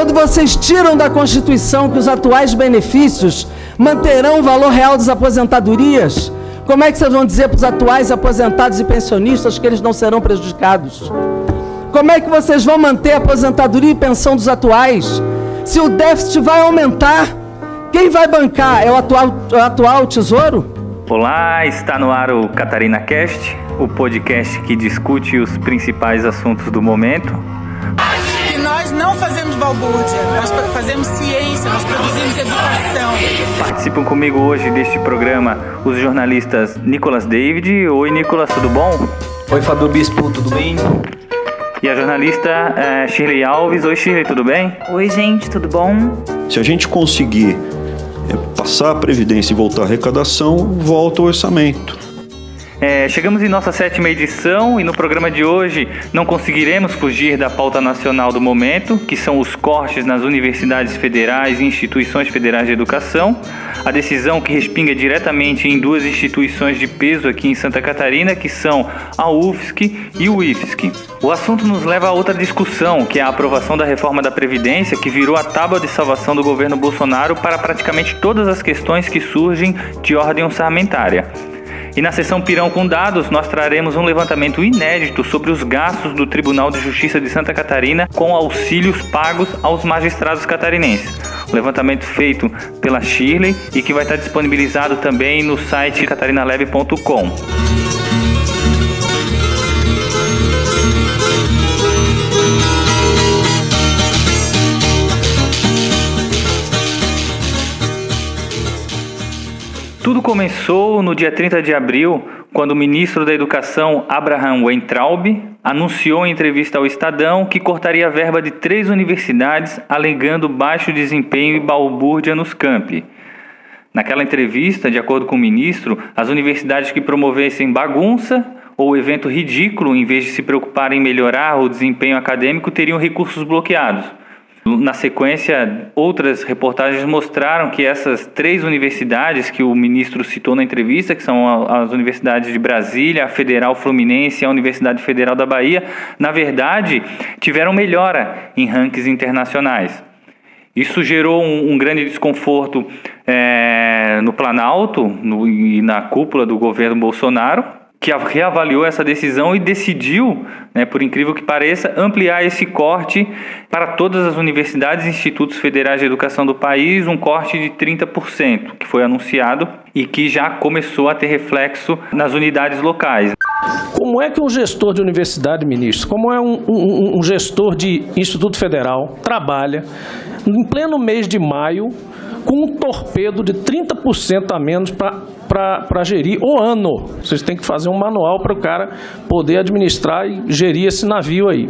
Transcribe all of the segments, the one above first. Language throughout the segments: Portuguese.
Quando vocês tiram da Constituição que os atuais benefícios manterão o valor real das aposentadorias, como é que vocês vão dizer para os atuais aposentados e pensionistas que eles não serão prejudicados? Como é que vocês vão manter a aposentadoria e pensão dos atuais? Se o déficit vai aumentar, quem vai bancar? É o atual, o atual tesouro? Olá, está no ar o Catarina Cast, o podcast que discute os principais assuntos do momento. Não fazemos balbúrdia, nós fazemos ciência, nós produzimos educação. Participam comigo hoje deste programa os jornalistas Nicolas David. Oi, Nicolas, tudo bom? Oi, Fábio Bispo, tudo bem? E a jornalista é, Shirley Alves. Oi, Shirley, tudo bem? Oi, gente, tudo bom? Se a gente conseguir é, passar a Previdência e voltar à arrecadação, volta o orçamento. É, chegamos em nossa sétima edição e no programa de hoje não conseguiremos fugir da pauta nacional do momento, que são os cortes nas universidades federais e instituições federais de educação. A decisão que respinga diretamente em duas instituições de peso aqui em Santa Catarina, que são a UFSC e o IFSC. O assunto nos leva a outra discussão, que é a aprovação da reforma da Previdência, que virou a tábua de salvação do governo Bolsonaro para praticamente todas as questões que surgem de ordem orçamentária. E na sessão Pirão com Dados, nós traremos um levantamento inédito sobre os gastos do Tribunal de Justiça de Santa Catarina com auxílios pagos aos magistrados catarinenses. Um levantamento feito pela Shirley e que vai estar disponibilizado também no site catarinaleve.com. Tudo começou no dia 30 de abril, quando o ministro da Educação, Abraham Weintraub, anunciou em entrevista ao Estadão que cortaria a verba de três universidades, alegando baixo desempenho e balbúrdia nos campi. Naquela entrevista, de acordo com o ministro, as universidades que promovessem bagunça ou evento ridículo, em vez de se preocuparem em melhorar o desempenho acadêmico, teriam recursos bloqueados. Na sequência, outras reportagens mostraram que essas três universidades que o ministro citou na entrevista, que são as universidades de Brasília, a Federal Fluminense e a Universidade Federal da Bahia, na verdade, tiveram melhora em rankings internacionais. Isso gerou um, um grande desconforto é, no Planalto no, e na cúpula do governo Bolsonaro, que reavaliou essa decisão e decidiu, né, por incrível que pareça, ampliar esse corte para todas as universidades e institutos federais de educação do país, um corte de 30%, que foi anunciado e que já começou a ter reflexo nas unidades locais. Como é que um gestor de universidade, ministro, como é um, um, um gestor de instituto federal, trabalha em pleno mês de maio com um torpedo de 30% a menos para gerir o ano. Vocês têm que fazer um manual para o cara poder administrar e gerir esse navio aí.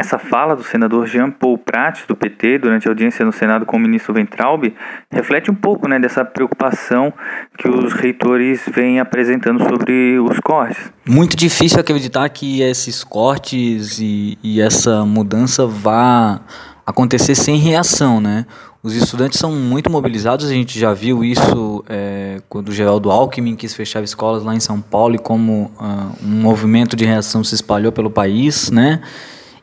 Essa fala do senador Jean Paul Prat, do PT, durante a audiência no Senado com o ministro Ventralbe, reflete um pouco né, dessa preocupação que os reitores vêm apresentando sobre os cortes. Muito difícil acreditar que esses cortes e, e essa mudança vá acontecer sem reação, né? Os estudantes são muito mobilizados, a gente já viu isso é, quando o Geraldo Alckmin quis fechar escolas lá em São Paulo e como uh, um movimento de reação se espalhou pelo país, né?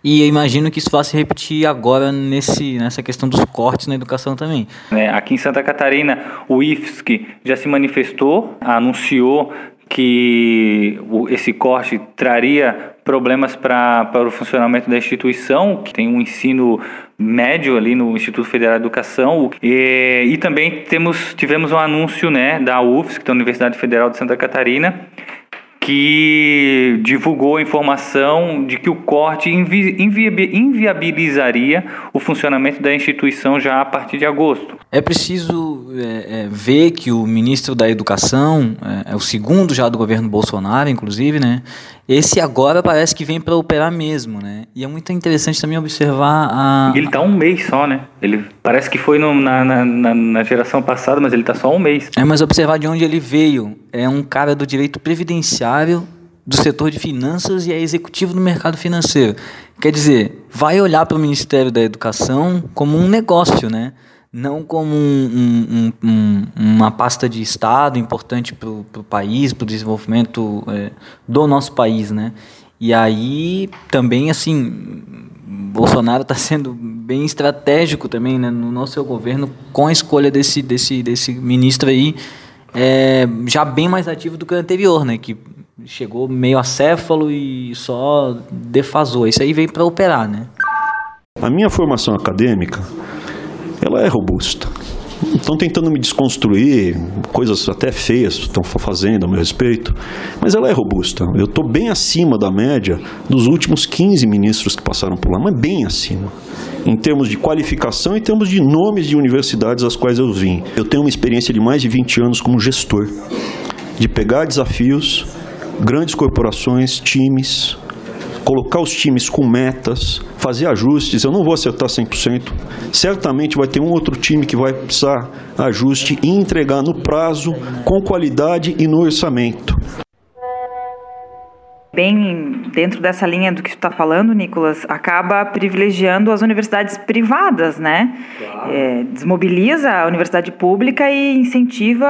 E imagino que isso vá se repetir agora nesse, nessa questão dos cortes na educação também. É, aqui em Santa Catarina, o IFSC já se manifestou, anunciou que esse corte traria problemas para o funcionamento da instituição, que tem um ensino médio ali no Instituto Federal de Educação. E, e também temos, tivemos um anúncio né, da UFS, que é a Universidade Federal de Santa Catarina, que divulgou a informação de que o corte invi inviabilizaria o funcionamento da instituição já a partir de agosto. É preciso é, é, ver que o ministro da Educação, é, é, o segundo já do governo Bolsonaro, inclusive, né? Esse agora parece que vem para operar mesmo, né? E é muito interessante também observar a. Ele está um mês só, né? Ele parece que foi no, na, na, na, geração passada, mas ele está só um mês. É, mas observar de onde ele veio. É um cara do direito previdenciário, do setor de finanças e é executivo do mercado financeiro. Quer dizer, vai olhar para o Ministério da Educação como um negócio, né? Não como um, um, um, uma pasta de Estado importante para o país, para o desenvolvimento é, do nosso país, né? E aí também, assim, Bolsonaro está sendo bem estratégico também né, no nosso governo com a escolha desse, desse, desse ministro aí, é, já bem mais ativo do que o anterior, né? Que chegou meio acéfalo e só defasou. Isso aí veio para operar, né? A minha formação acadêmica, ela é robusta. Estão tentando me desconstruir, coisas até feias estão fazendo a meu respeito, mas ela é robusta. Eu estou bem acima da média dos últimos 15 ministros que passaram por lá, mas bem acima. Em termos de qualificação em termos de nomes de universidades às quais eu vim. Eu tenho uma experiência de mais de 20 anos como gestor, de pegar desafios, grandes corporações, times, colocar os times com metas, fazer ajustes. Eu não vou acertar 100%. Certamente vai ter um outro time que vai precisar ajuste e entregar no prazo, com qualidade e no orçamento. Bem, dentro dessa linha do que tu está falando, Nicolas, acaba privilegiando as universidades privadas, né? Claro. É, desmobiliza a universidade pública e incentiva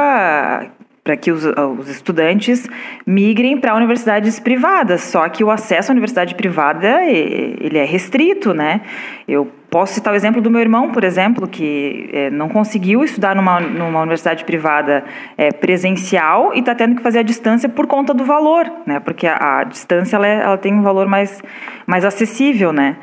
para que os, os, estudantes migrem para universidades privadas. Só que o acesso à universidade privada ele é restrito, né? Eu posso citar o exemplo do meu irmão, por exemplo, que é, não conseguiu estudar numa, numa universidade privada é, presencial e está tendo que fazer a distância por conta do valor, né? Porque a, a distância ela, é, ela tem um valor mais, mais acessível, né?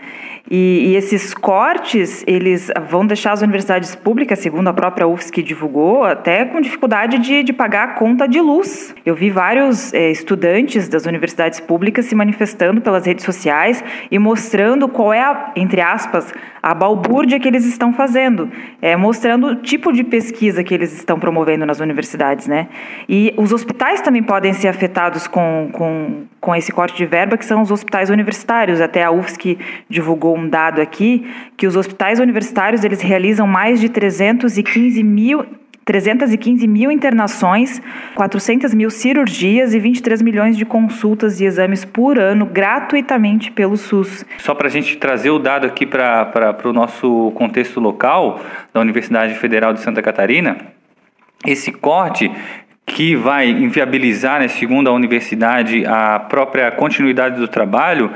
E, e, esses cortes, eles vão deixar as universidades públicas, segundo a própria UFSC divulgou, até com dificuldade de, de pagar a conta de luz. Eu vi vários é, estudantes das universidades públicas se manifestando pelas redes sociais e mostrando qual é, a, entre aspas, a balbúrdia que eles estão fazendo, é, mostrando o tipo de pesquisa que eles estão promovendo nas universidades. Né? E os hospitais também podem ser afetados com, com, com esse corte de verba, que são os hospitais universitários. Até a UFSC divulgou um dado aqui que os hospitais universitários eles realizam mais de 315 mil 315 mil internações, 400 mil cirurgias e 23 milhões de consultas e exames por ano gratuitamente pelo SUS. Só para a gente trazer o dado aqui para o nosso contexto local da Universidade Federal de Santa Catarina, esse corte que vai inviabilizar, né, segundo a universidade, a própria continuidade do trabalho,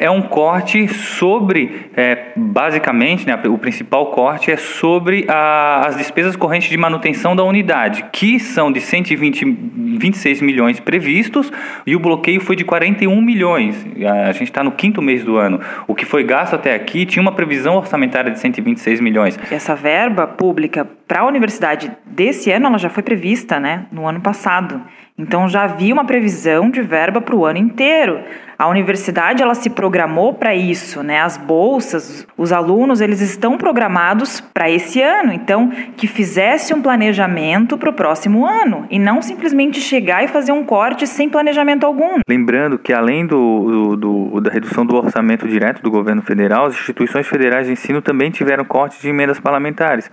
é um corte sobre, é, basicamente, né, o principal corte é sobre a, as despesas correntes de manutenção da unidade, que são de 120, 26 milhões previstos e o bloqueio foi de 41 milhões. A gente está no quinto mês do ano. O que foi gasto até aqui tinha uma previsão orçamentária de 126 milhões. Essa verba pública para a universidade desse ano ela já foi prevista né, no ano passado. Então já havia uma previsão de verba para o ano inteiro. A universidade ela se programou para isso, né? As bolsas, os alunos, eles estão programados para esse ano. Então, que fizesse um planejamento para o próximo ano e não simplesmente chegar e fazer um corte sem planejamento algum. Lembrando que além do, do, do da redução do orçamento direto do governo federal, as instituições federais de ensino também tiveram cortes de emendas parlamentares.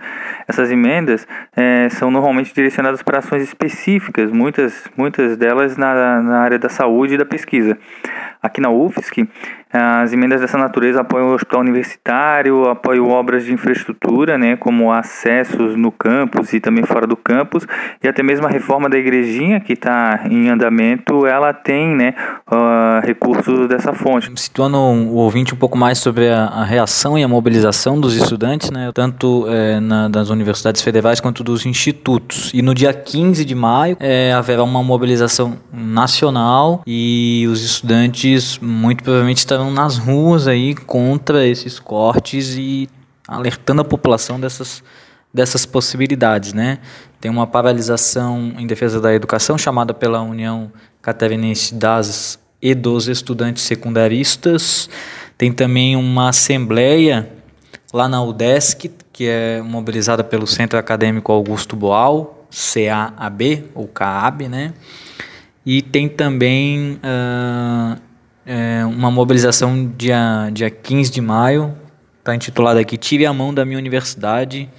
Essas emendas é, são normalmente direcionadas para ações específicas, muitas, muitas delas na, na área da saúde e da pesquisa. Aqui na UFSC, as emendas dessa natureza apoiam o hospital universitário, apoiam obras de infraestrutura, né, como acessos no campus e também fora do campus, e até mesmo a reforma da igrejinha que está em andamento, ela tem né, uh, recursos dessa fonte. Situando o ouvinte um pouco mais sobre a, a reação e a mobilização dos estudantes, né, tanto é, na, das universidades federais quanto dos institutos. E no dia 15 de maio é, haverá uma mobilização nacional e os estudantes muito provavelmente estarão estarão nas ruas aí contra esses cortes e alertando a população dessas, dessas possibilidades, né? Tem uma paralisação em defesa da educação chamada pela União Catarinense das e dos Estudantes Secundaristas. Tem também uma assembleia lá na UDESC, que é mobilizada pelo Centro Acadêmico Augusto Boal, CAAB, ou CAAB, né? E tem também uh, é, uma mobilização dia, dia 15 de maio, está intitulada aqui Tire a mão da minha universidade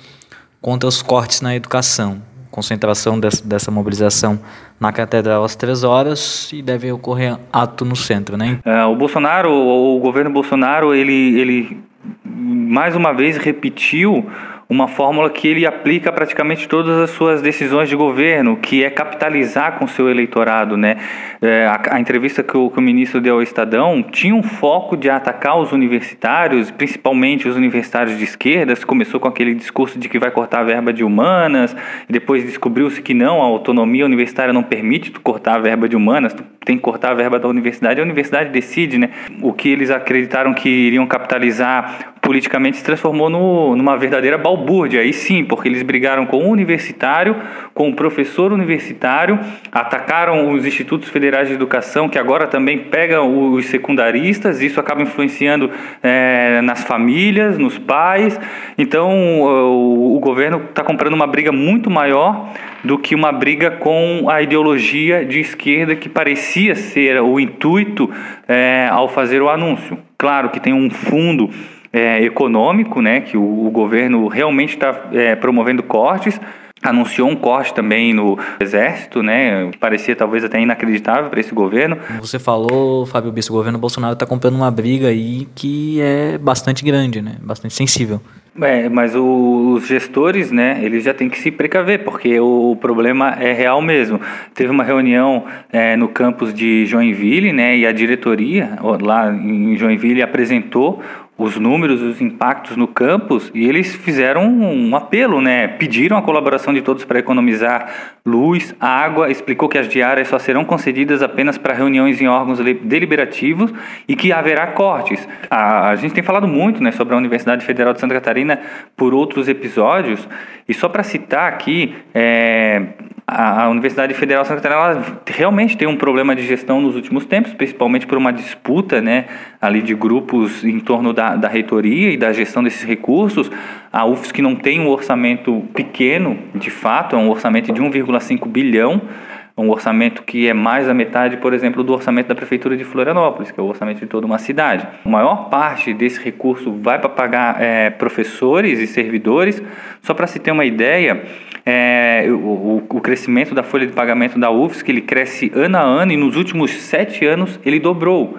contra os cortes na educação. Concentração dessa, dessa mobilização na Catedral às três horas e deve ocorrer ato no centro, né? É, o Bolsonaro, o governo Bolsonaro, ele, ele mais uma vez repetiu uma fórmula que ele aplica praticamente todas as suas decisões de governo, que é capitalizar com seu eleitorado, né? É, a, a, entrevista que o, que o, ministro deu ao Estadão tinha um foco de atacar os universitários, principalmente os universitários de esquerda. Começou com aquele discurso de que vai cortar a verba de humanas, depois descobriu-se que não, a autonomia universitária não permite tu cortar a verba de humanas, tu tem que cortar a verba da universidade, a universidade decide, né? O que eles acreditaram que iriam capitalizar politicamente se transformou no, numa verdadeira balbúrdia. Aí sim, porque eles brigaram com o universitário, com o professor universitário, atacaram os institutos federais de educação, que agora também pegam os secundaristas, isso acaba influenciando é, nas famílias, nos pais. Então, o, o governo está comprando uma briga muito maior do que uma briga com a ideologia de esquerda que parecia ser o intuito é, ao fazer o anúncio. Claro que tem um fundo é, econômico, né, que o, o governo realmente está é, promovendo cortes, anunciou um corte também no exército, né? Parecia talvez até inacreditável para esse governo. Você falou, Fábio Bispo, o governo Bolsonaro está comprando uma briga aí que é bastante grande, né? Bastante sensível. É, mas o, os gestores, né, eles já têm que se precaver, porque o, o problema é real mesmo. Teve uma reunião é, no campus de Joinville, né, e a diretoria lá em Joinville apresentou os números, os impactos no campus e eles fizeram um apelo, né? Pediram a colaboração de todos para economizar luz, água, explicou que as diárias só serão concedidas apenas para reuniões em órgãos deliberativos e que haverá cortes. A, a gente tem falado muito, né, sobre a Universidade Federal de Santa Catarina por outros episódios e só para citar aqui, é, a, Universidade Federal de Santa Catarina realmente tem um problema de gestão nos últimos tempos, principalmente por uma disputa né, ali de grupos em torno da, da reitoria e da gestão desses recursos. A UFSC não tem um orçamento pequeno, de fato, é um orçamento de 1,5 bilhão, um orçamento que é mais da metade, por exemplo, do orçamento da Prefeitura de Florianópolis, que é o orçamento de toda uma cidade. A maior parte desse recurso vai para pagar é, professores e servidores. Só para se ter uma ideia, é, o, o, crescimento da folha de pagamento da UFSC ele cresce ano a ano e nos últimos sete anos ele dobrou.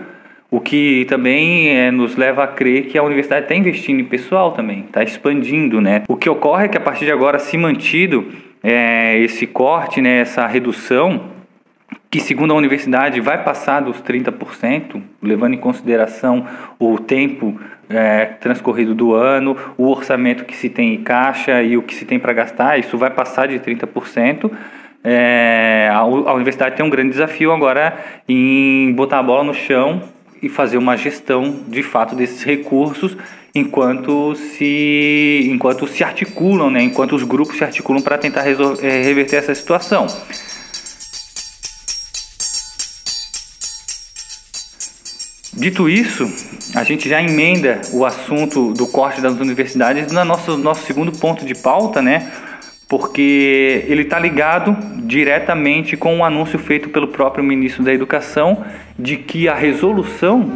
O que também é, nos leva a crer que a universidade está investindo em pessoal também, está expandindo, né? O que ocorre é que a partir de agora, se mantido é, esse corte, né, essa redução, que segundo a universidade vai passar dos 30%, levando em consideração o tempo é, transcorrido do ano, o orçamento que se tem em caixa e o que se tem para gastar, isso vai passar de 30%. É, a, a universidade tem um grande desafio agora em botar a bola no chão e fazer uma gestão de fato desses recursos enquanto se enquanto se articulam, né, enquanto os grupos se articulam para tentar resolver, é, reverter essa situação. Dito isso, a gente já emenda o assunto do corte das universidades no nosso, nosso segundo ponto de pauta, né? Porque ele está ligado diretamente com o um anúncio feito pelo próprio ministro da Educação de que a resolução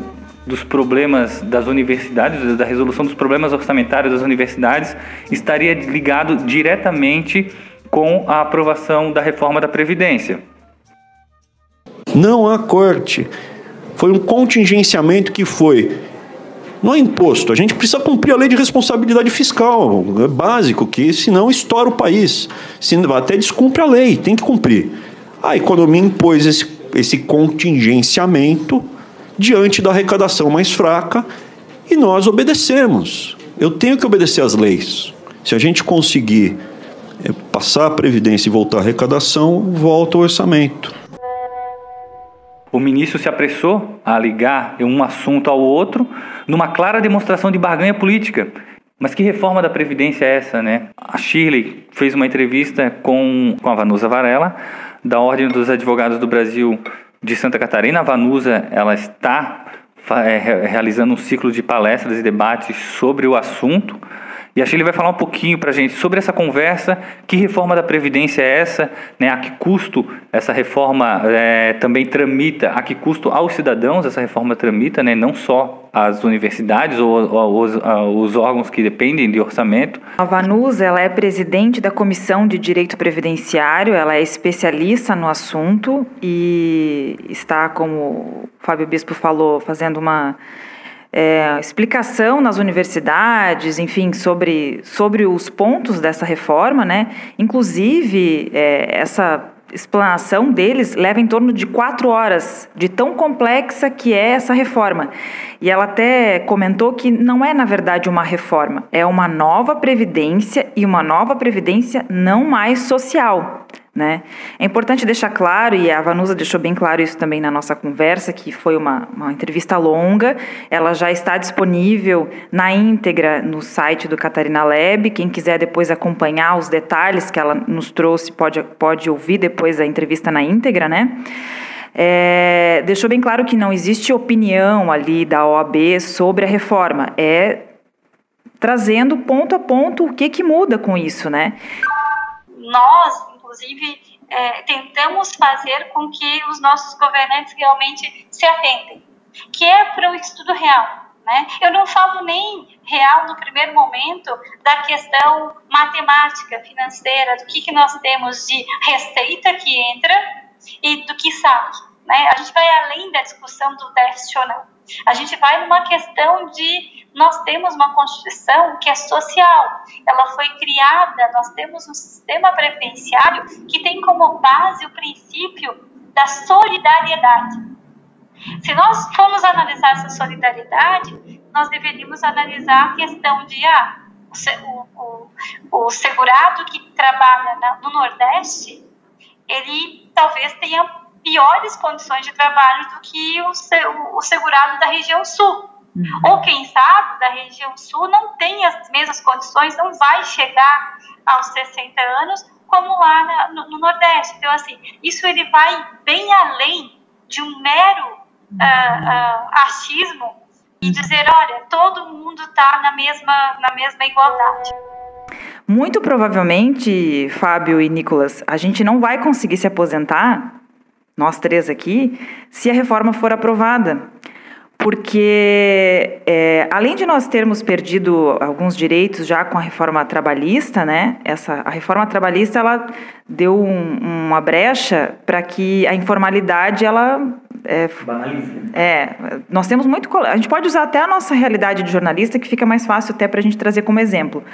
dos problemas das universidades, da resolução dos problemas orçamentários das universidades, estaria ligado diretamente com a aprovação da reforma da Previdência. Não há corte foi um contingenciamento que foi não é imposto, a gente precisa cumprir a lei de responsabilidade fiscal, é básico, que senão estoura o país. Se, até descumpre a lei, tem que cumprir. A economia impôs esse, esse contingenciamento diante da arrecadação mais fraca e nós obedecemos. Eu tenho que obedecer às leis. Se a gente conseguir é, passar a Previdência e voltar à arrecadação, volta o orçamento. O ministro se apressou a ligar um assunto ao outro numa clara demonstração de barganha política. Mas que reforma da Previdência é essa, né? A Shirley fez uma entrevista com, com a Vanusa Varela, da Ordem dos Advogados do Brasil de Santa Catarina. A Vanusa, ela está é, realizando um ciclo de palestras e debates sobre o assunto. E acho que ele vai falar um pouquinho para a gente sobre essa conversa, que reforma da Previdência é essa, né? a que custo essa reforma é, também tramita, a que custo aos cidadãos essa reforma tramita, né? não só as universidades ou, ou os, os, órgãos que dependem de orçamento. A Vanusa ela é presidente da Comissão de Direito Previdenciário, ela é especialista no assunto e está, como o Fábio Bispo falou, fazendo uma é, explicação nas universidades, enfim, sobre, sobre os pontos dessa reforma, né? Inclusive, é, essa explanação deles leva em torno de quatro horas, de tão complexa que é essa reforma. E ela até comentou que não é, na verdade, uma reforma, é uma nova previdência e uma nova previdência não mais social. Né? É importante deixar claro, e a Vanusa deixou bem claro isso também na nossa conversa, que foi uma, uma entrevista longa, ela já está disponível na íntegra no site do Catarina Lab. Quem quiser depois acompanhar os detalhes que ela nos trouxe, pode, pode ouvir depois a entrevista na íntegra, né? É, deixou bem claro que não existe opinião ali da OAB sobre a reforma, é trazendo ponto a ponto o que, que muda com isso, né? Nós, inclusive, é, tentamos fazer com que os nossos governantes realmente se atentem, que é para o estudo real. Né? Eu não falo nem real no primeiro momento da questão matemática, financeira, do que, que nós temos de receita que entra e do que sai. Né? A gente vai além da discussão do déficit ou não. A gente vai numa questão de nós temos uma Constituição que é social, ela foi criada, nós temos um sistema previdenciário que tem como base o princípio da solidariedade. Se nós formos analisar essa solidariedade, nós deveríamos analisar a questão de ah, o, o, o segurado que trabalha no Nordeste, ele talvez tenha piores condições de trabalho do que o, o, o segurado da região sul. Uhum. Ou quem sabe, da região sul não tem as mesmas condições, não vai chegar aos 60 anos como lá na, no, no, Nordeste. Então, assim, isso ele vai bem além de um mero uh, uh, achismo e dizer, olha, todo mundo está na mesma, na mesma igualdade. Muito provavelmente, Fábio e Nicolas, a gente não vai conseguir se aposentar nós três aqui, se a reforma for aprovada. Porque, é, além de nós termos perdido alguns direitos já com a reforma trabalhista, né, essa, a reforma trabalhista ela deu um, uma brecha para que a informalidade ela é, é, nós temos muito. A gente pode usar até a nossa realidade de jornalista, que fica mais fácil até para a gente trazer como exemplo.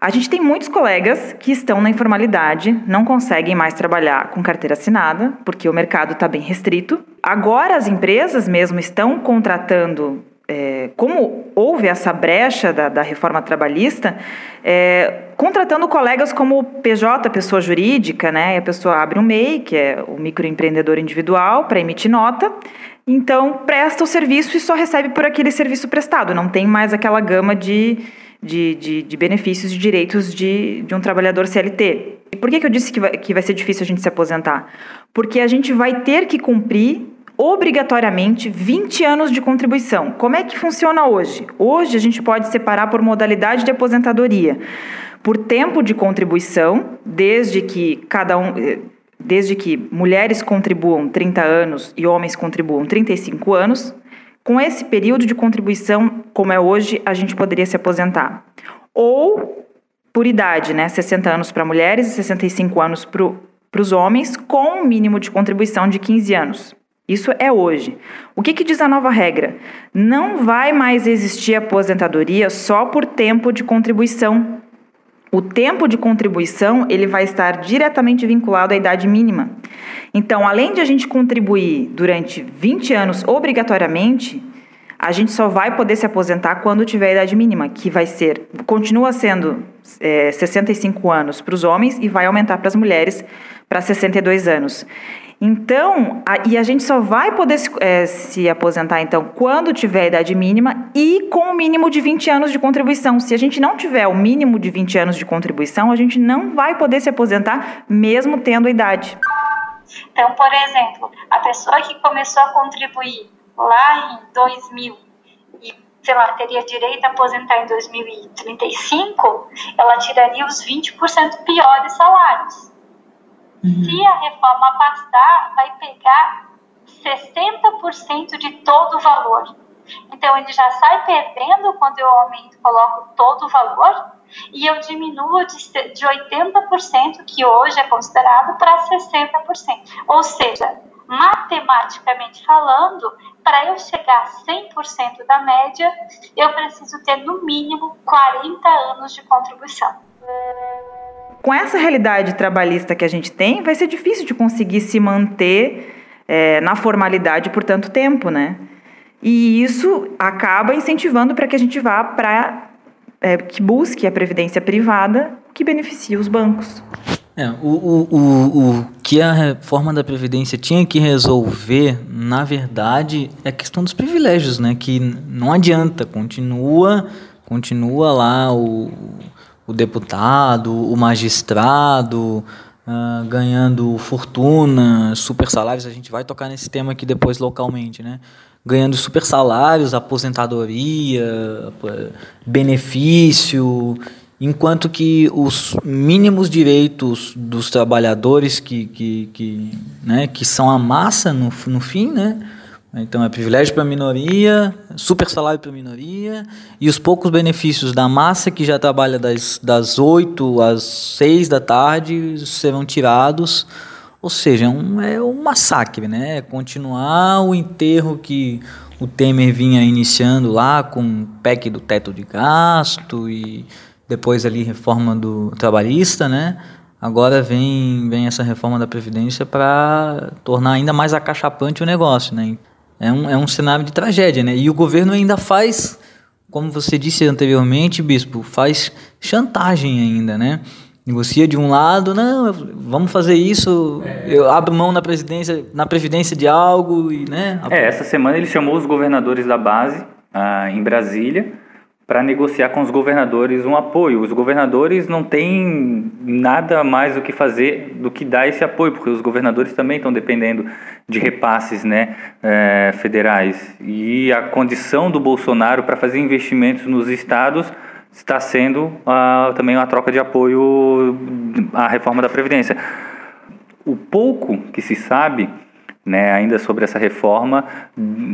A gente tem muitos colegas que estão na informalidade, não conseguem mais trabalhar com carteira assinada, porque o mercado está bem restrito. Agora as empresas mesmo estão contratando é, como houve essa brecha da, da reforma trabalhista, é, contratando colegas como PJ, pessoa jurídica, né? a pessoa abre um MEI, que é o microempreendedor individual, para emitir nota. Então, presta o serviço e só recebe por aquele serviço prestado. Não tem mais aquela gama de de, de, de benefícios e direitos de, de um trabalhador CLT. E por que, que eu disse que vai, que vai ser difícil a gente se aposentar? Porque a gente vai ter que cumprir obrigatoriamente 20 anos de contribuição. Como é que funciona hoje? Hoje a gente pode separar por modalidade de aposentadoria, por tempo de contribuição, desde que cada um eh, desde que mulheres contribuam 30 anos e homens contribuam 35 anos, com esse período de contribuição, como é hoje, a gente poderia se aposentar. Ou por idade, né? 60 anos para mulheres e 65 anos para os homens, com um mínimo de contribuição de 15 anos. Isso é hoje. O que, que, diz a nova regra? Não vai mais existir aposentadoria só por tempo de contribuição. O tempo de contribuição ele vai estar diretamente vinculado à idade mínima. Então, além de a gente contribuir durante 20 anos obrigatoriamente, a gente só vai poder se aposentar quando tiver a idade mínima, que vai ser, continua sendo é, 65 anos para os homens e vai aumentar para as mulheres para 62 anos. Então, a, e a gente só vai poder se, é, se, aposentar, então, quando tiver a idade mínima e com o mínimo de 20 anos de contribuição. Se a gente não tiver o mínimo de 20 anos de contribuição, a gente não vai poder se aposentar, mesmo tendo a idade. Então, por exemplo, a pessoa que começou a contribuir lá em 2000 e, sei lá, teria direito a aposentar em 2035, ela tiraria os 20% piores salários. Uhum. Se a reforma passar, vai pegar 60% de todo o valor. Então, ele já sai perdendo quando eu aumento, coloco todo o valor, e eu diminuo de, de 80%, que hoje é considerado, para 60%. Ou seja, matematicamente falando, para eu chegar a 100% da média, eu preciso ter no mínimo 40 anos de contribuição. Com essa realidade trabalhista que a gente tem, vai ser difícil de conseguir se manter é, na formalidade por tanto tempo, né? E isso acaba incentivando para que a gente vá para é, que busque a previdência privada que beneficie os bancos. É, o, o, o, o que a reforma da Previdência tinha que resolver, na verdade, é a questão dos privilégios, né? Que não adianta, continua, continua lá o, o deputado, o magistrado, uh, ganhando fortuna, super salários, a gente vai tocar nesse tema aqui depois localmente, né? Ganhando super salários, aposentadoria, benefício, enquanto que os mínimos direitos dos trabalhadores que, que, que, né, que são a massa no, no fim, né, então é privilégio para a minoria, super salário para a minoria, e os poucos benefícios da massa que já trabalha das, das 8 às 6 da tarde serão tirados. Ou seja, é um, é um massacre, né? É continuar o enterro que o Temer vinha iniciando lá com o PEC do teto de gasto e depois ali reforma do trabalhista, né? Agora vem, vem essa reforma da Previdência para tornar ainda mais acachapante o negócio, né? É um, é um cenário de tragédia, né? E o governo ainda faz, como você disse anteriormente, Bispo, faz chantagem ainda, né? Negocia de um lado, não, vamos fazer isso, eu abro mão na presidência, na previdência de algo e, né? É, essa semana ele chamou os governadores da base ah, em Brasília para negociar com os governadores um apoio. Os governadores não têm nada mais o que fazer do que dar esse apoio, porque os governadores também estão dependendo de repasses né, é, federais. E a condição do Bolsonaro para fazer investimentos nos estados está sendo também uma troca de apoio à reforma da Previdência. O pouco que se sabe né, ainda sobre essa reforma,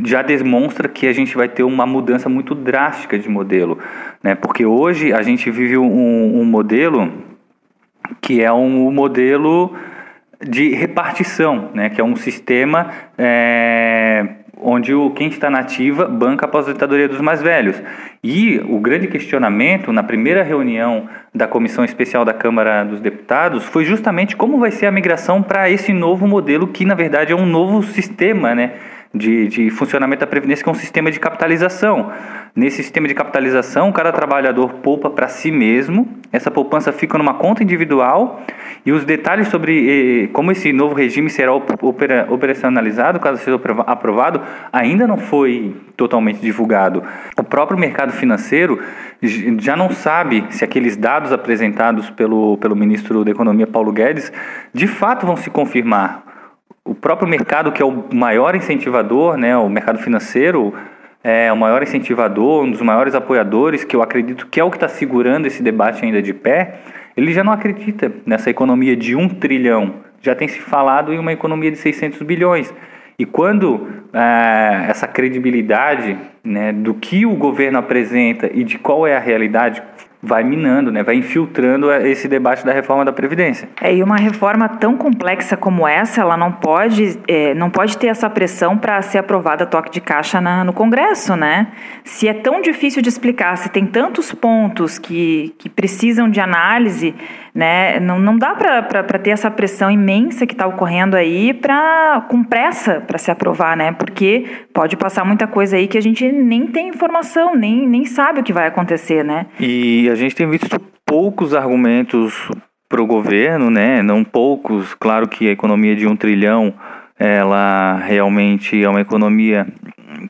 já demonstra que a gente vai ter uma mudança muito drástica de modelo. Né, porque hoje a gente vive um, um modelo que é um modelo de repartição, né, que é um sistema é, onde o, quem está na ativa banca a aposentadoria dos mais velhos. E o grande questionamento na primeira reunião da Comissão Especial da Câmara dos Deputados foi justamente como vai ser a migração para esse novo modelo, que na verdade é um novo sistema né, de, de funcionamento da Previdência, que é um sistema de capitalização. Nesse sistema de capitalização, cada trabalhador poupa para si mesmo, essa poupança fica numa conta individual e os detalhes sobre eh, como esse novo regime será opera, operacionalizado, caso seja aprovado, ainda não foi totalmente divulgado. O próprio mercado financeiro já não sabe se aqueles dados apresentados pelo, pelo ministro da Economia, Paulo Guedes, de fato vão se confirmar. O próprio mercado, que é o maior incentivador, né, o mercado financeiro, é o maior incentivador, um dos maiores apoiadores, que eu acredito que é o que está segurando esse debate ainda de pé, ele já não acredita nessa economia de um trilhão. Já tem se falado em uma economia de 600 bilhões. E quando é, essa credibilidade né, do que o governo apresenta e de qual é a realidade vai minando, né, vai infiltrando esse debate da reforma da Previdência. É, e uma reforma tão complexa como essa, ela não pode, é, não pode ter essa pressão para ser aprovada toque de caixa na, no Congresso, né? Se é tão difícil de explicar, se tem tantos pontos que, que precisam de análise, né? Não, não dá para ter essa pressão imensa que está ocorrendo aí pra, com pressa para se aprovar, né? Porque pode passar muita coisa aí que a gente nem tem informação, nem, nem sabe o que vai acontecer, né? E a gente tem visto poucos argumentos para o governo, né? Não poucos. Claro que a economia de um trilhão, ela realmente é uma economia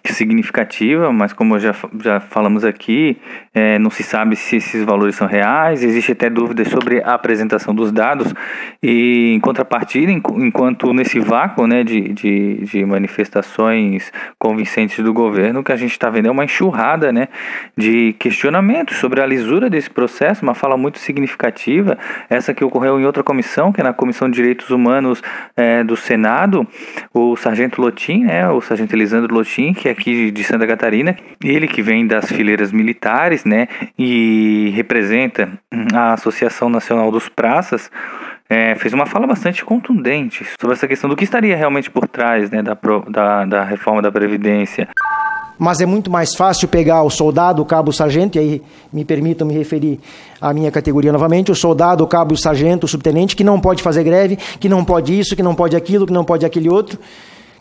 significativa, mas como já, já falamos aqui, é, não se sabe se esses valores são reais, existe até dúvidas sobre a apresentação dos dados, e em contrapartida, enquanto nesse vácuo né, de, de, de manifestações convincentes do governo, que a gente está vendo é uma enxurrada né, de questionamentos sobre a lisura desse processo, uma fala muito significativa, essa que ocorreu em outra comissão, que é na Comissão de Direitos Humanos é, do Senado, o Sargento Lotim, né, o Sargento Elisandro Lotim, que é aqui de Santa Catarina, ele que vem das fileiras militares, né, e representa a Associação Nacional dos Praças, é, fez uma fala bastante contundente sobre essa questão do que estaria realmente por trás né, da, da, da reforma da Previdência. Mas é muito mais fácil pegar o soldado, o cabo, o sargento, e aí me permitam me referir à minha categoria novamente, o soldado, o cabo, o sargento, o subtenente, que não pode fazer greve, que não pode isso, que não pode aquilo, que não pode aquele outro.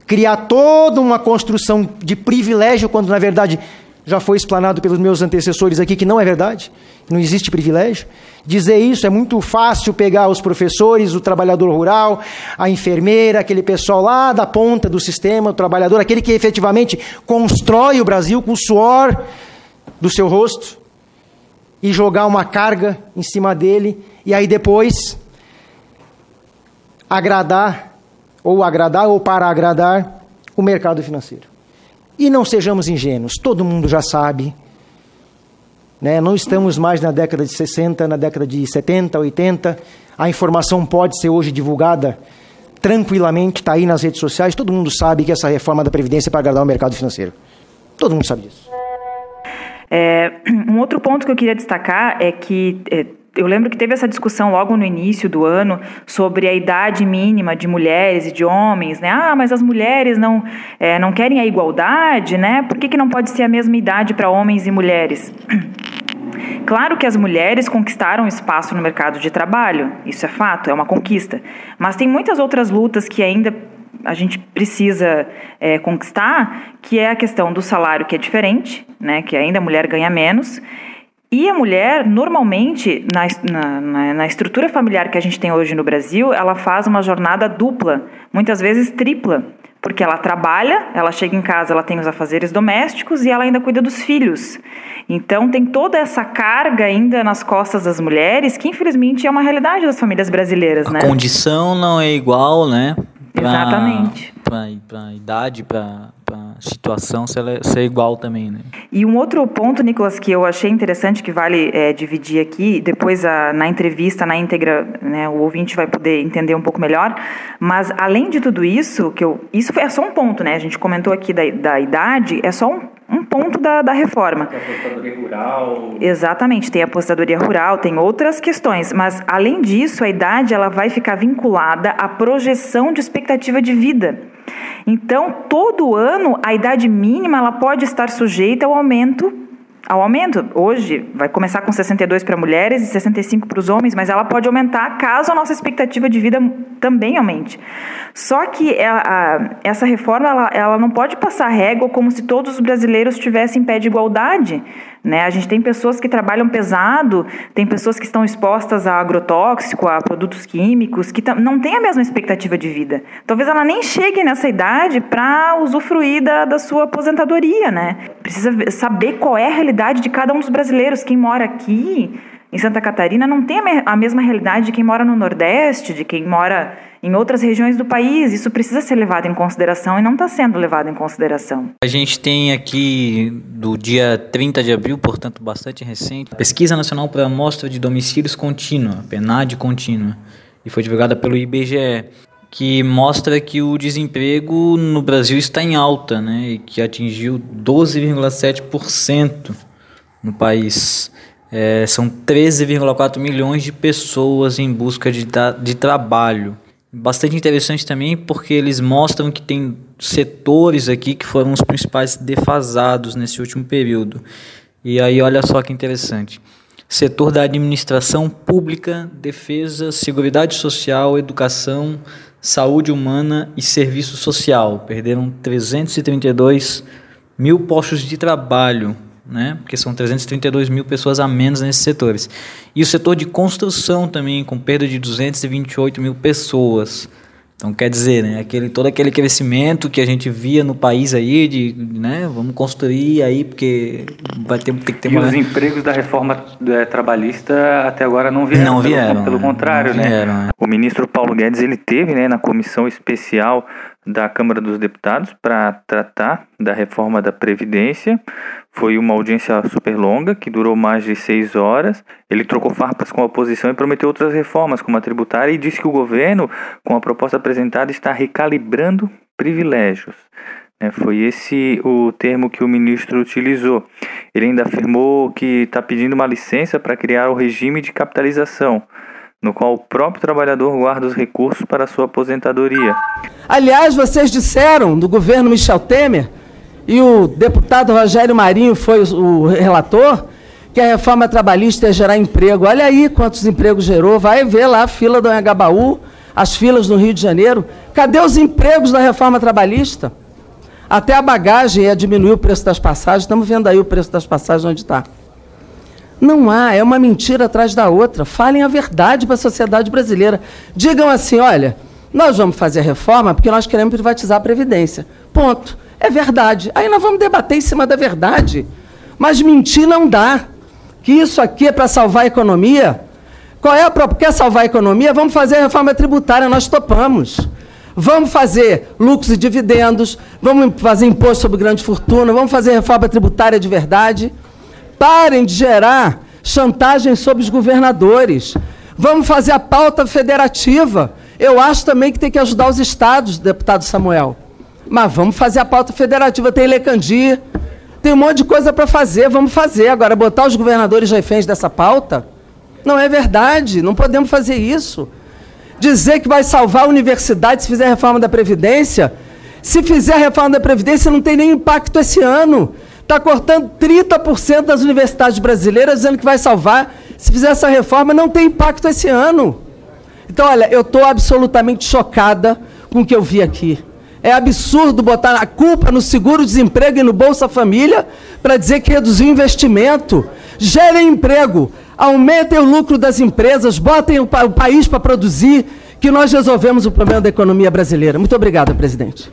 Criar toda uma construção de privilégio, quando na verdade já foi explanado pelos meus antecessores aqui que não é verdade, não existe privilégio. Dizer isso é muito fácil pegar os professores, o trabalhador rural, a enfermeira, aquele pessoal lá da ponta do sistema, o trabalhador, aquele que efetivamente constrói o Brasil com o suor do seu rosto e jogar uma carga em cima dele e aí depois agradar ou agradar ou para agradar o mercado financeiro. E não sejamos ingênuos, todo mundo já sabe. Né? Não estamos mais na década de 60, na década de 70, 80. A informação pode ser hoje divulgada tranquilamente, está aí nas redes sociais. Todo mundo sabe que essa reforma da Previdência é para agradar o mercado financeiro. Todo mundo sabe disso. É, um outro ponto que eu queria destacar é que. É, eu lembro que teve essa discussão logo no início do ano sobre a idade mínima de mulheres e de homens, né? Ah, mas as mulheres não, é, não querem a igualdade, né? Por que, que não pode ser a mesma idade para homens e mulheres? Claro que as mulheres conquistaram espaço no mercado de trabalho, isso é fato, é uma conquista. Mas tem muitas outras lutas que ainda a gente precisa é, conquistar, que é a questão do salário que é diferente, né? Que ainda a mulher ganha menos e a mulher, normalmente, na, na, na, estrutura familiar que a gente tem hoje no Brasil, ela faz uma jornada dupla, muitas vezes tripla, porque ela trabalha, ela chega em casa, ela tem os afazeres domésticos e ela ainda cuida dos filhos. Então, tem toda essa carga ainda nas costas das mulheres, que infelizmente é uma realidade das famílias brasileiras, a né? A condição não é igual, né? Pra, Exatamente. Para idade, para situação ser, ser igual também, né? E um outro ponto, Nicolas, que eu achei interessante que vale é, dividir aqui, depois a, na entrevista, na íntegra, né, o ouvinte vai poder entender um pouco melhor, mas além de tudo isso, que eu, isso é só um ponto, né? A gente comentou aqui da, da idade, é só um, um ponto da, da reforma. Tem a apostadoria rural. Exatamente, tem a apostadoria rural, tem outras questões, mas além disso, a idade ela vai ficar vinculada à projeção de expectativa de vida. Então, todo ano, a idade mínima ela pode estar sujeita ao aumento ao aumento. Hoje vai começar com 62 para mulheres e 65 para os homens, mas ela pode aumentar caso a nossa expectativa de vida também aumente. Só que ela, a, essa reforma ela, ela não pode passar régua como se todos os brasileiros tivessem pé de igualdade. Né? A gente tem pessoas que trabalham pesado, tem pessoas que estão expostas a agrotóxico, a produtos químicos, que não têm a mesma expectativa de vida. Talvez ela nem chegue nessa idade para usufruir da, da sua aposentadoria. Né? Precisa saber qual é a realidade de cada um dos brasileiros. Quem mora aqui em Santa Catarina não tem a mesma realidade de quem mora no Nordeste, de quem mora em outras regiões do país. Isso precisa ser levado em consideração e não está sendo levado em consideração. A gente tem aqui do dia 30 de abril, portanto bastante recente, a Pesquisa Nacional para a Amostra de Domicílios Contínua, PNAD contínua, e foi divulgada pelo IBGE que mostra que o desemprego no Brasil está em alta, né, e que atingiu 12,7% no país. É, são 13,4 milhões de pessoas em busca de, de trabalho bastante interessante também porque eles mostram que tem setores aqui que foram os principais defasados nesse último período. E aí olha só que interessante. Setor da administração pública, defesa, seguridade social, educação, saúde humana e serviço social. Perderam 332 mil postos de trabalho né? porque são 332 mil pessoas a menos nesses setores. E o setor de construção também, com perda de 228 mil pessoas. Então quer dizer, né, aquele, todo aquele crescimento que a gente via no país aí, de, né, vamos construir aí, porque vai ter, ter que ter e uma... os empregos da reforma é, trabalhista até agora não vieram. Não vieram. Pelo, pelo né? contrário, não vieram, né? O ministro Paulo Guedes, ele teve, né, na comissão especial da Câmara dos Deputados para tratar da reforma da Previdência. Foi uma audiência super longa, que durou mais de seis horas. Ele trocou farpas com a oposição e prometeu outras reformas, como a tributária, e disse que o governo, com a proposta apresentada, está recalibrando privilégios. É, foi esse o termo que o ministro utilizou. Ele ainda afirmou que está pedindo uma licença para criar o regime de capitalização no qual o próprio trabalhador guarda os recursos para sua aposentadoria. Aliás, vocês disseram do governo Michel Temer, e o deputado Rogério Marinho foi o relator, que a reforma trabalhista ia gerar emprego. Olha aí quantos empregos gerou. Vai ver lá a fila do Anhangabaú, as filas no Rio de Janeiro. Cadê os empregos da reforma trabalhista? Até a bagagem ia diminuir o preço das passagens. Estamos vendo aí o preço das passagens onde está. Não há, é uma mentira atrás da outra. Falem a verdade para a sociedade brasileira. Digam assim: olha, nós vamos fazer a reforma porque nós queremos privatizar a Previdência. Ponto. É verdade. Aí nós vamos debater em cima da verdade. Mas mentir não dá que isso aqui é para salvar a economia. Qual é a proposta? Quer salvar a economia? Vamos fazer a reforma tributária, nós topamos. Vamos fazer lucros e dividendos, vamos fazer imposto sobre grande fortuna, vamos fazer reforma tributária de verdade. Parem de gerar chantagem sobre os governadores. Vamos fazer a pauta federativa. Eu acho também que tem que ajudar os estados, deputado Samuel. Mas vamos fazer a pauta federativa. Tem Lecandi, tem um monte de coisa para fazer, vamos fazer. Agora, botar os governadores reféns dessa pauta? Não é verdade, não podemos fazer isso. Dizer que vai salvar a universidade se fizer a reforma da Previdência, se fizer a reforma da Previdência, não tem nem impacto esse ano. Está cortando 30% das universidades brasileiras, dizendo que vai salvar. Se fizer essa reforma, não tem impacto esse ano. Então, olha, eu estou absolutamente chocada com o que eu vi aqui. É absurdo botar a culpa no seguro-desemprego e no Bolsa Família para dizer que reduziu o investimento. Gerem emprego, aumentem o lucro das empresas, botem o, pa o país para produzir, que nós resolvemos o problema da economia brasileira. Muito obrigado, presidente.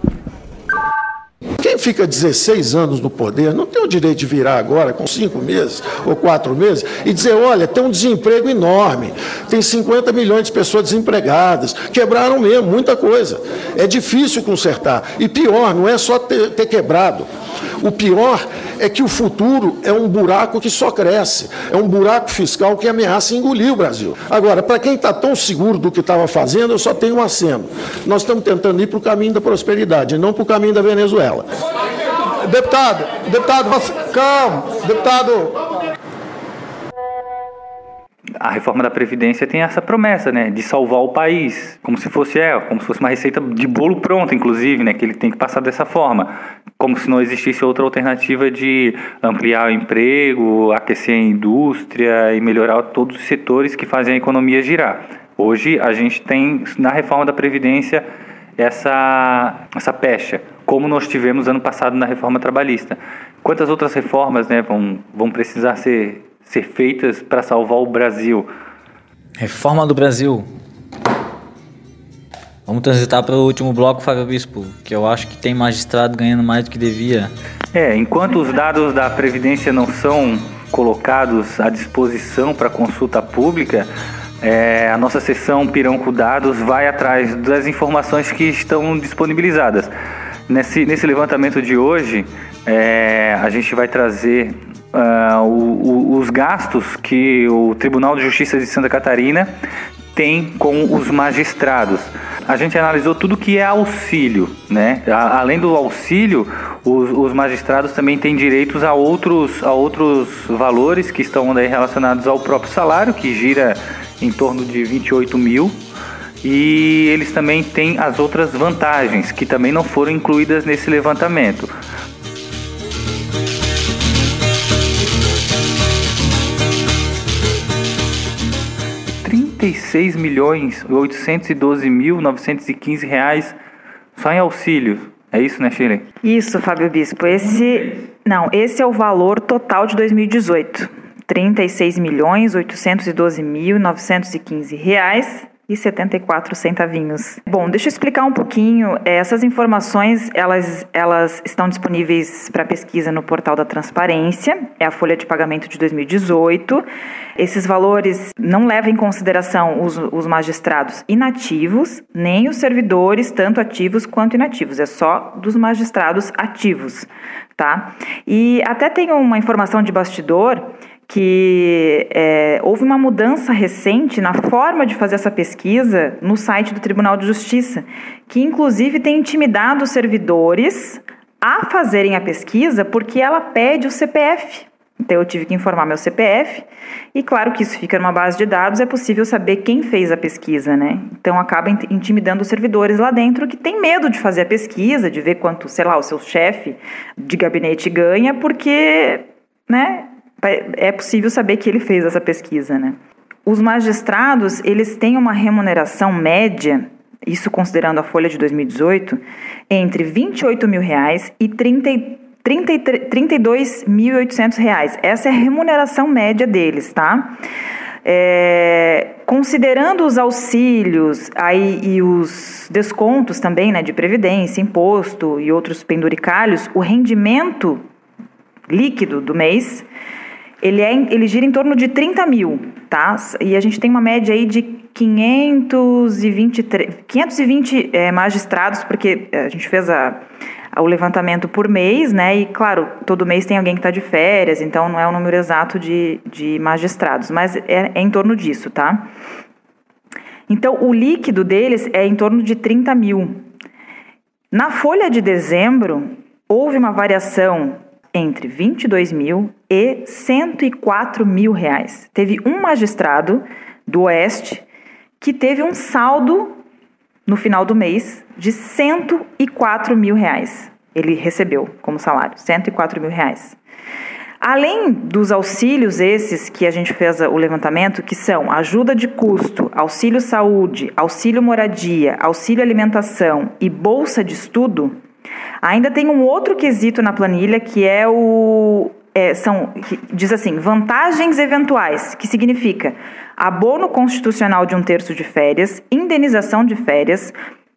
Quem fica 16 anos no poder não tem o direito de virar agora, com cinco meses ou quatro meses, e dizer: olha, tem um desemprego enorme, tem 50 milhões de pessoas desempregadas, quebraram mesmo, muita coisa. É difícil consertar. E pior, não é só ter, ter quebrado. O pior é que o futuro é um buraco que só cresce, é um buraco fiscal que ameaça engolir o Brasil. Agora, para quem está tão seguro do que estava fazendo, eu só tenho um aceno. Nós estamos tentando ir para o caminho da prosperidade, não para o caminho da Venezuela. Deputado, deputado, calma, deputado, a reforma da Previdência tem essa promessa, né, de salvar o país, como se fosse é, como se fosse uma receita de bolo pronta, inclusive, né, que ele tem que passar dessa forma, como se não existisse outra alternativa de ampliar o emprego, aquecer a indústria e melhorar todos os setores que fazem a economia girar. Hoje a gente tem na reforma da Previdência essa essa pecha, como nós tivemos ano passado na reforma trabalhista. Quantas outras reformas, né, vão vão precisar ser ser feitas para salvar o Brasil. Reforma do Brasil. Vamos transitar para o último bloco, Fábio Bispo, que eu acho que tem magistrado ganhando mais do que devia. É, enquanto os dados da Previdência não são colocados à disposição para consulta pública, é, a nossa seção Pirão com Dados vai atrás das informações que estão disponibilizadas. Nesse, nesse levantamento de hoje, é, a gente vai trazer uh, o, o, os gastos que o Tribunal de Justiça de Santa Catarina tem com os magistrados. A gente analisou tudo que é auxílio, né? A, além do auxílio, os, os, magistrados também têm direitos a outros, a outros valores que estão daí relacionados ao próprio salário, que gira em torno de 28 mil. E eles também têm as outras vantagens que também não foram incluídas nesse levantamento. 36 milhões 812 mil 915 reais só em auxílio. É isso, né, Shirley? Isso, Fábio Bispo. Esse não, esse é o valor total de 2018. 36 milhões 812 mil 915 reais e 74 centavinhos. Bom, deixa eu explicar um pouquinho. É, essas informações, elas, elas estão disponíveis para pesquisa no portal da Transparência, é a folha de pagamento de 2018. Esses valores não levam em consideração os, os magistrados inativos, nem os servidores, tanto ativos quanto inativos, é só dos magistrados ativos, tá? E até tem uma informação de bastidor que é, houve uma mudança recente na forma de fazer essa pesquisa no site do Tribunal de Justiça, que inclusive tem intimidado os servidores a fazerem a pesquisa porque ela pede o CPF Então eu tive que informar meu CPF e claro que isso fica numa base de dados, é possível saber quem fez a pesquisa, né? Então acaba intimidando os servidores lá dentro que tem medo de fazer a pesquisa, de ver quanto, sei lá, o seu chefe de gabinete ganha, porque, né, é possível saber que ele fez essa pesquisa, né? Os magistrados, eles têm uma remuneração média, isso considerando a folha de 2018, entre 28 mil reais e 30 32.800 reais. Essa é a remuneração média deles, tá? É, considerando os auxílios aí, e os descontos também, né, de previdência, imposto e outros penduricalhos, o rendimento líquido do mês, ele, é, ele gira em torno de 30 mil, tá? E a gente tem uma média aí de 523, 520 é, magistrados, porque a gente fez a o levantamento por mês, né? E claro, todo mês tem alguém que está de férias, então não é o número exato de, de magistrados, mas é, é em torno disso, tá? Então, o líquido deles é em torno de 30 mil. Na folha de dezembro, houve uma variação entre 22 mil e 104 mil reais. Teve um magistrado do Oeste que teve um saldo no final do mês de 104 mil reais. Ele recebeu como salário, 104 mil reais. Além dos auxílios esses que a gente fez o levantamento, que são ajuda de custo, auxílio saúde, auxílio moradia, auxílio alimentação e bolsa de estudo, ainda tem um outro quesito na planilha que é o é, são diz assim vantagens eventuais, que significa abono constitucional de um terço de férias, indenização de férias,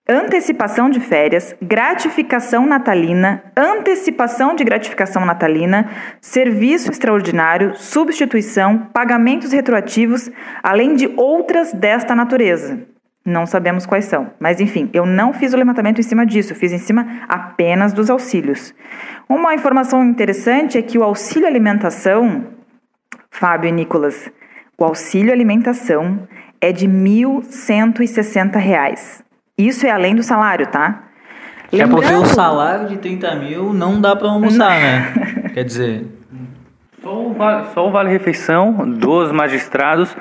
antecipação de férias, gratificação natalina, antecipação de gratificação natalina, serviço extraordinário, substituição, pagamentos retroativos, além de outras desta natureza. Não sabemos quais são, mas enfim, eu não fiz o levantamento em cima disso, fiz em cima apenas dos auxílios. Uma informação interessante é que o auxílio alimentação, Fábio e Nicolas, o auxílio alimentação é de R$ 1.160. Isso é além do salário, tá? É porque o salário de 30 mil não dá para almoçar, né? Quer dizer. Só o, vale, só o vale refeição dos magistrados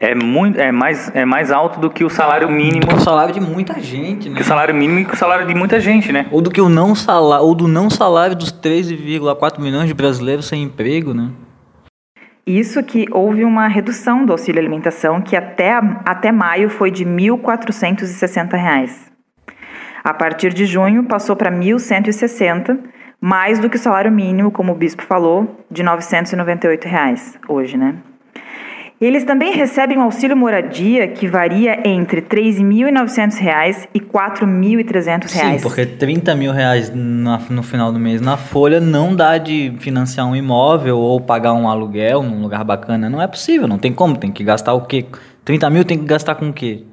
é muito é mais é mais alto do que o salário mínimo. o salário de muita gente, né? Que o salário mínimo e que o salário de muita gente, né? Ou do que o não salário, ou do não salário dos 13,4 milhões de brasileiros sem emprego, né? Isso que houve uma redução do auxílio alimentação, que até, até maio foi de R$ 1.460. A partir de junho passou para R$ 1.160, mais do que o salário mínimo, como o bispo falou, de 998 reais hoje, né? Eles também recebem um auxílio moradia que varia entre R$ 3.900 e R$ 4.300. Sim, porque 30 mil reais no final do mês na folha não dá de financiar um imóvel ou pagar um aluguel num lugar bacana. Não é possível, não tem como. Tem que gastar o quê? 30 mil tem que gastar com o quê?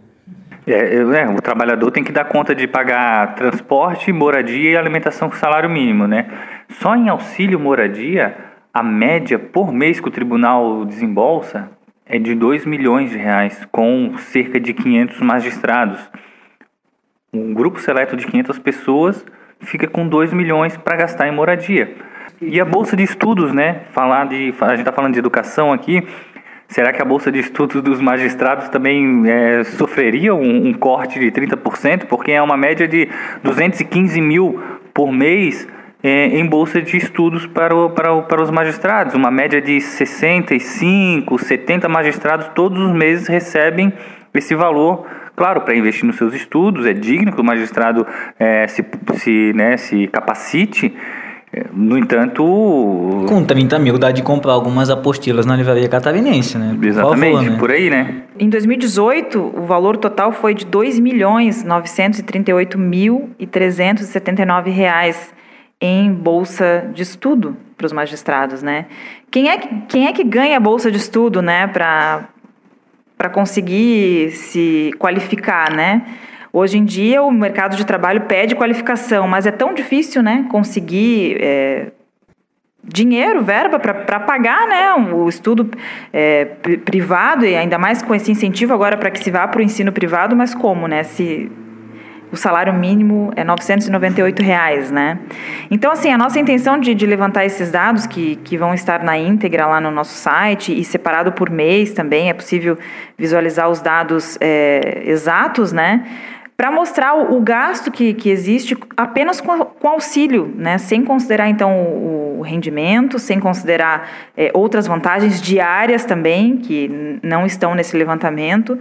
É, é, o trabalhador tem que dar conta de pagar transporte, moradia e alimentação com salário mínimo, né? Só em auxílio moradia, a média por mês que o tribunal desembolsa é de 2 milhões de reais, com cerca de 500 magistrados. Um grupo seleto de 500 pessoas fica com 2 milhões para gastar em moradia. E a bolsa de estudos, né? Falar de, a gente está falando de educação aqui. Será que a bolsa de estudos dos magistrados também é, sofreria um, um corte de 30%? Porque é uma média de 215 mil por mês em bolsa de estudos para, o, para, o, para os magistrados. Uma média de 65, 70 magistrados todos os meses recebem esse valor claro, para investir nos seus estudos, é digno que o magistrado é, se, se, né, se capacite. É, no entanto. Com 30 mil dá de comprar algumas apostilas na livraria catarinense, né? Exatamente, favor, né? por aí, né? Em 2018, o valor total foi de R$ 2 milhões 938 mil 379 reais em bolsa de estudo para os magistrados, né? Quem é, que, quem é que ganha bolsa de estudo, né, para para conseguir se qualificar, né? Hoje em dia o mercado de trabalho pede qualificação, mas é tão difícil, né, conseguir é, dinheiro, verba para pagar, né, o estudo é, privado e ainda mais com esse incentivo agora para que se vá para o ensino privado, mas como, né? Se o salário mínimo é 998 reais, né? Então, assim, a nossa intenção de, de, levantar esses dados, que, que vão estar na íntegra lá no nosso site e separado por mês também, é possível visualizar os dados é, exatos, né? Para mostrar o, o, gasto que, que existe apenas com, com, auxílio, né? sem considerar então o, o rendimento, sem considerar é, outras vantagens diárias também, que não estão nesse levantamento.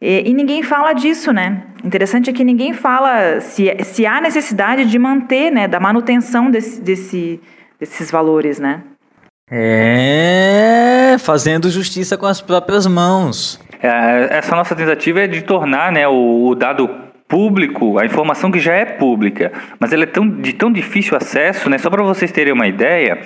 E, e, ninguém fala disso, né? Interessante é que ninguém fala se, se há necessidade de manter, né, da manutenção desse, desse, desses valores, né? É, fazendo justiça com as próprias mãos. É, essa nossa tentativa é de tornar né, o, o dado público, a informação que já é pública, mas ela é tão, de tão difícil acesso, né? Só para vocês terem uma ideia,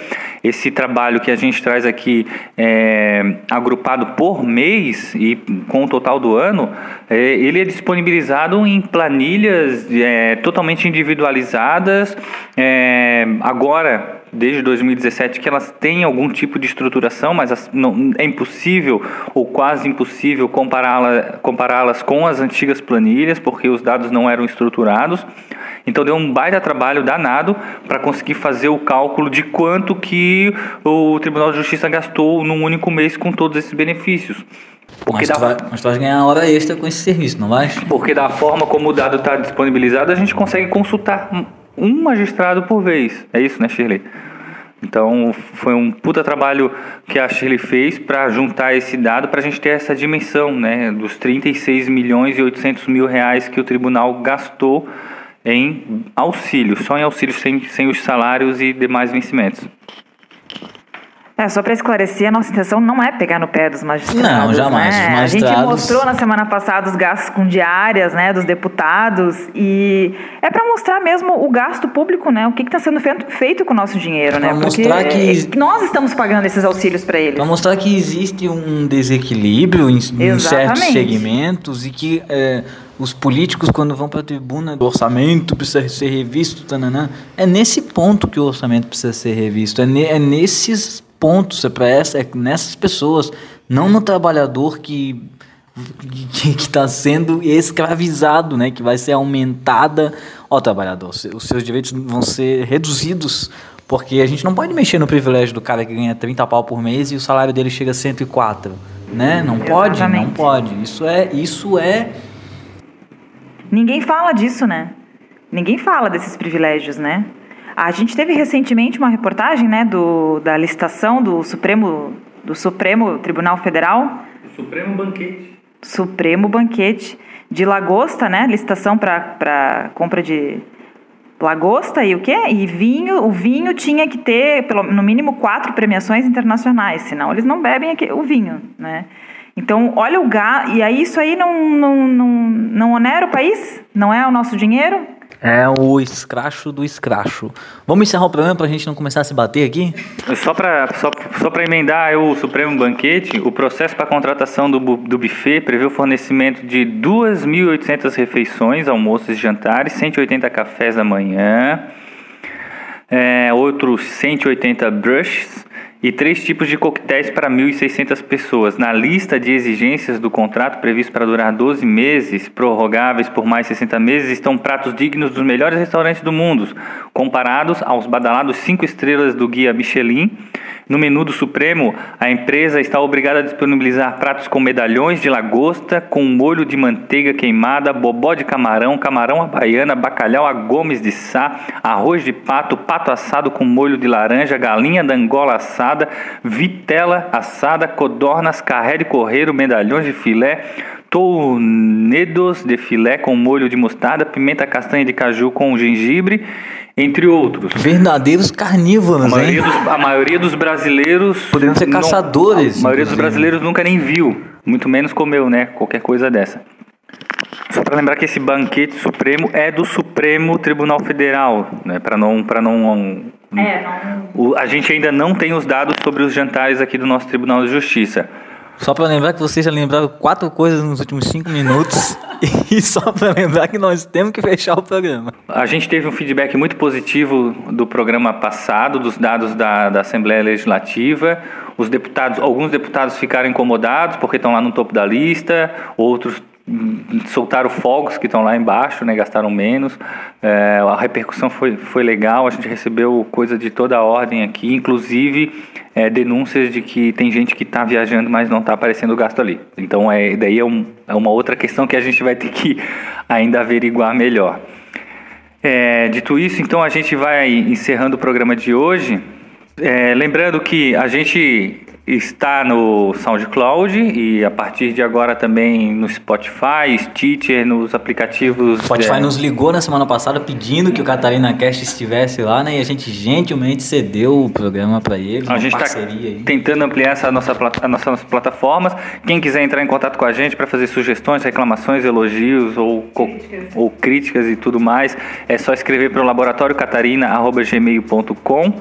esse trabalho que a gente traz aqui é, agrupado por mês e com o total do ano, é, ele é disponibilizado em planilhas é, totalmente individualizadas. É, agora desde 2017 que elas têm algum tipo de estruturação, mas não, é impossível ou quase impossível compará-las compará com as antigas planilhas, porque os dados não eram estruturados. Então deu um baita trabalho danado para conseguir fazer o cálculo de quanto que o Tribunal de Justiça gastou num único mês com todos esses benefícios. Porque mas, da... tu vai, mas tu vai ganhar hora extra com esse serviço, não vai? Porque da forma como o dado está disponibilizado, a gente consegue consultar um magistrado por vez. É isso, né, Shirley? Então, foi um puta trabalho que a Shirley fez para juntar esse dado para a gente ter essa dimensão, né, dos 36 milhões e 800 mil reais que o tribunal gastou em auxílio, só em auxílio sem, sem os salários e demais vencimentos. É, só para esclarecer, a nossa intenção não é pegar no pé dos magistrados. Não, jamais. Né? Magistrados... A gente mostrou na semana passada os gastos com diárias né, dos deputados e é para mostrar mesmo o gasto público, né? O que está sendo feito, feito, com o nosso dinheiro, pra né? Mostrar Porque que... nós estamos pagando esses auxílios para eles. Para mostrar que existe um desequilíbrio em, em certos segmentos e que é, os políticos, quando vão para a tribuna do orçamento, precisa ser revisto, tananã, é nesse ponto que o orçamento precisa ser revisto, é, ne, é nesses pontos, é para essa, é nessas pessoas, não no trabalhador que que está sendo escravizado, né? Que vai ser aumentada. Ó, trabalhador, os seus direitos vão ser reduzidos porque a gente não pode mexer no privilégio do cara que ganha 30 pau por mês e o salário dele chega a 104, né? Não pode, Exatamente. não pode. Isso é, isso é Ninguém fala disso, né? Ninguém fala desses privilégios, né? A gente teve recentemente uma reportagem, né, do, da licitação do Supremo, do Supremo Tribunal Federal. Supremo Banquete. Supremo Banquete de lagosta, né? Licitação para compra de lagosta e o quê? E vinho. O vinho tinha que ter pelo, no mínimo quatro premiações internacionais, senão eles não bebem o vinho, né? Então, olha o gasto. E aí, isso aí não, não, não, não onera o país? Não é o nosso dinheiro? É o escracho do escracho. Vamos encerrar o programa para a gente não começar a se bater aqui? Só para só, só emendar o Supremo Banquete, o processo para contratação do, do buffet prevê o fornecimento de 2.800 refeições, almoços e jantares, 180 cafés da manhã, é, outros 180 brushes, e três tipos de coquetéis para 1.600 pessoas. Na lista de exigências do contrato, previsto para durar 12 meses, prorrogáveis por mais 60 meses, estão pratos dignos dos melhores restaurantes do mundo, comparados aos badalados cinco estrelas do guia Michelin no menu do Supremo, a empresa está obrigada a disponibilizar pratos com medalhões de lagosta, com molho de manteiga queimada, bobó de camarão, camarão à baiana, bacalhau a gomes de sá, arroz de pato, pato assado com molho de laranja, galinha da Angola assada, vitela assada, codornas, carré de correiro, medalhões de filé, tornedos de filé com molho de mostarda, pimenta castanha de caju com gengibre entre outros. Verdadeiros carnívoros, a maioria hein? Dos, a maioria dos brasileiros. Poderiam ser caçadores. Não, a maioria dos brasileiros nunca nem viu, muito menos comeu, né? Qualquer coisa dessa. Só para lembrar que esse banquete supremo é do Supremo Tribunal Federal, né? Para não, para não, é, não. O, a gente ainda não tem os dados sobre os jantares aqui do nosso Tribunal de Justiça. Só para lembrar que vocês já lembraram quatro coisas nos últimos cinco minutos. e só para lembrar que nós temos que fechar o programa. A gente teve um feedback muito positivo do programa passado, dos dados da, da Assembleia Legislativa. Os deputados, alguns deputados ficaram incomodados porque estão lá no topo da lista, outros soltaram fogos que estão lá embaixo, né, gastaram menos. É, a repercussão foi, foi legal, a gente recebeu coisa de toda a ordem aqui, inclusive é, denúncias de que tem gente que está viajando, mas não está aparecendo gasto ali. Então, é, daí é, um, é uma outra questão que a gente vai ter que ainda averiguar melhor. É, dito isso, então a gente vai encerrando o programa de hoje. É, lembrando que a gente está no SoundCloud e a partir de agora também no Spotify, Stitcher, nos aplicativos. Spotify é... nos ligou na semana passada pedindo que o Catarina Cast estivesse lá, né? E a gente gentilmente cedeu o programa para eles. A gente está tentando ampliar essa nossa, as nossas plataformas. Quem quiser entrar em contato com a gente para fazer sugestões, reclamações, elogios ou críticas. ou críticas e tudo mais, é só escrever para o laboratoriocatarina.gmail.com.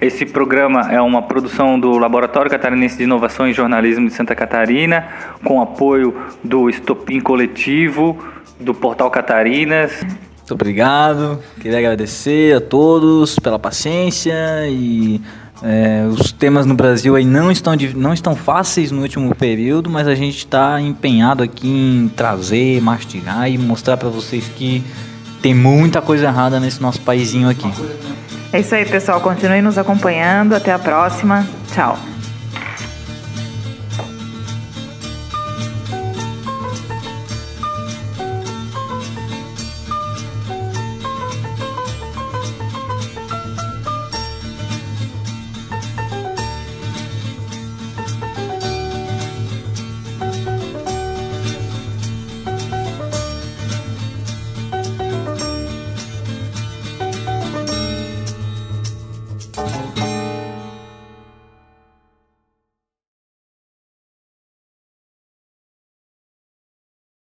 Esse programa é uma produção do Laboratório Catarinense de Inovação em Jornalismo de Santa Catarina, com apoio do Estopim Coletivo, do Portal Catarinas. Muito obrigado. Queria agradecer a todos pela paciência e é, os temas no Brasil aí não estão, não estão fáceis no último período, mas a gente está empenhado aqui em trazer, mastigar e mostrar para vocês que tem muita coisa errada nesse nosso paísinho aqui. É isso aí, pessoal. Continue nos acompanhando. Até a próxima. Tchau.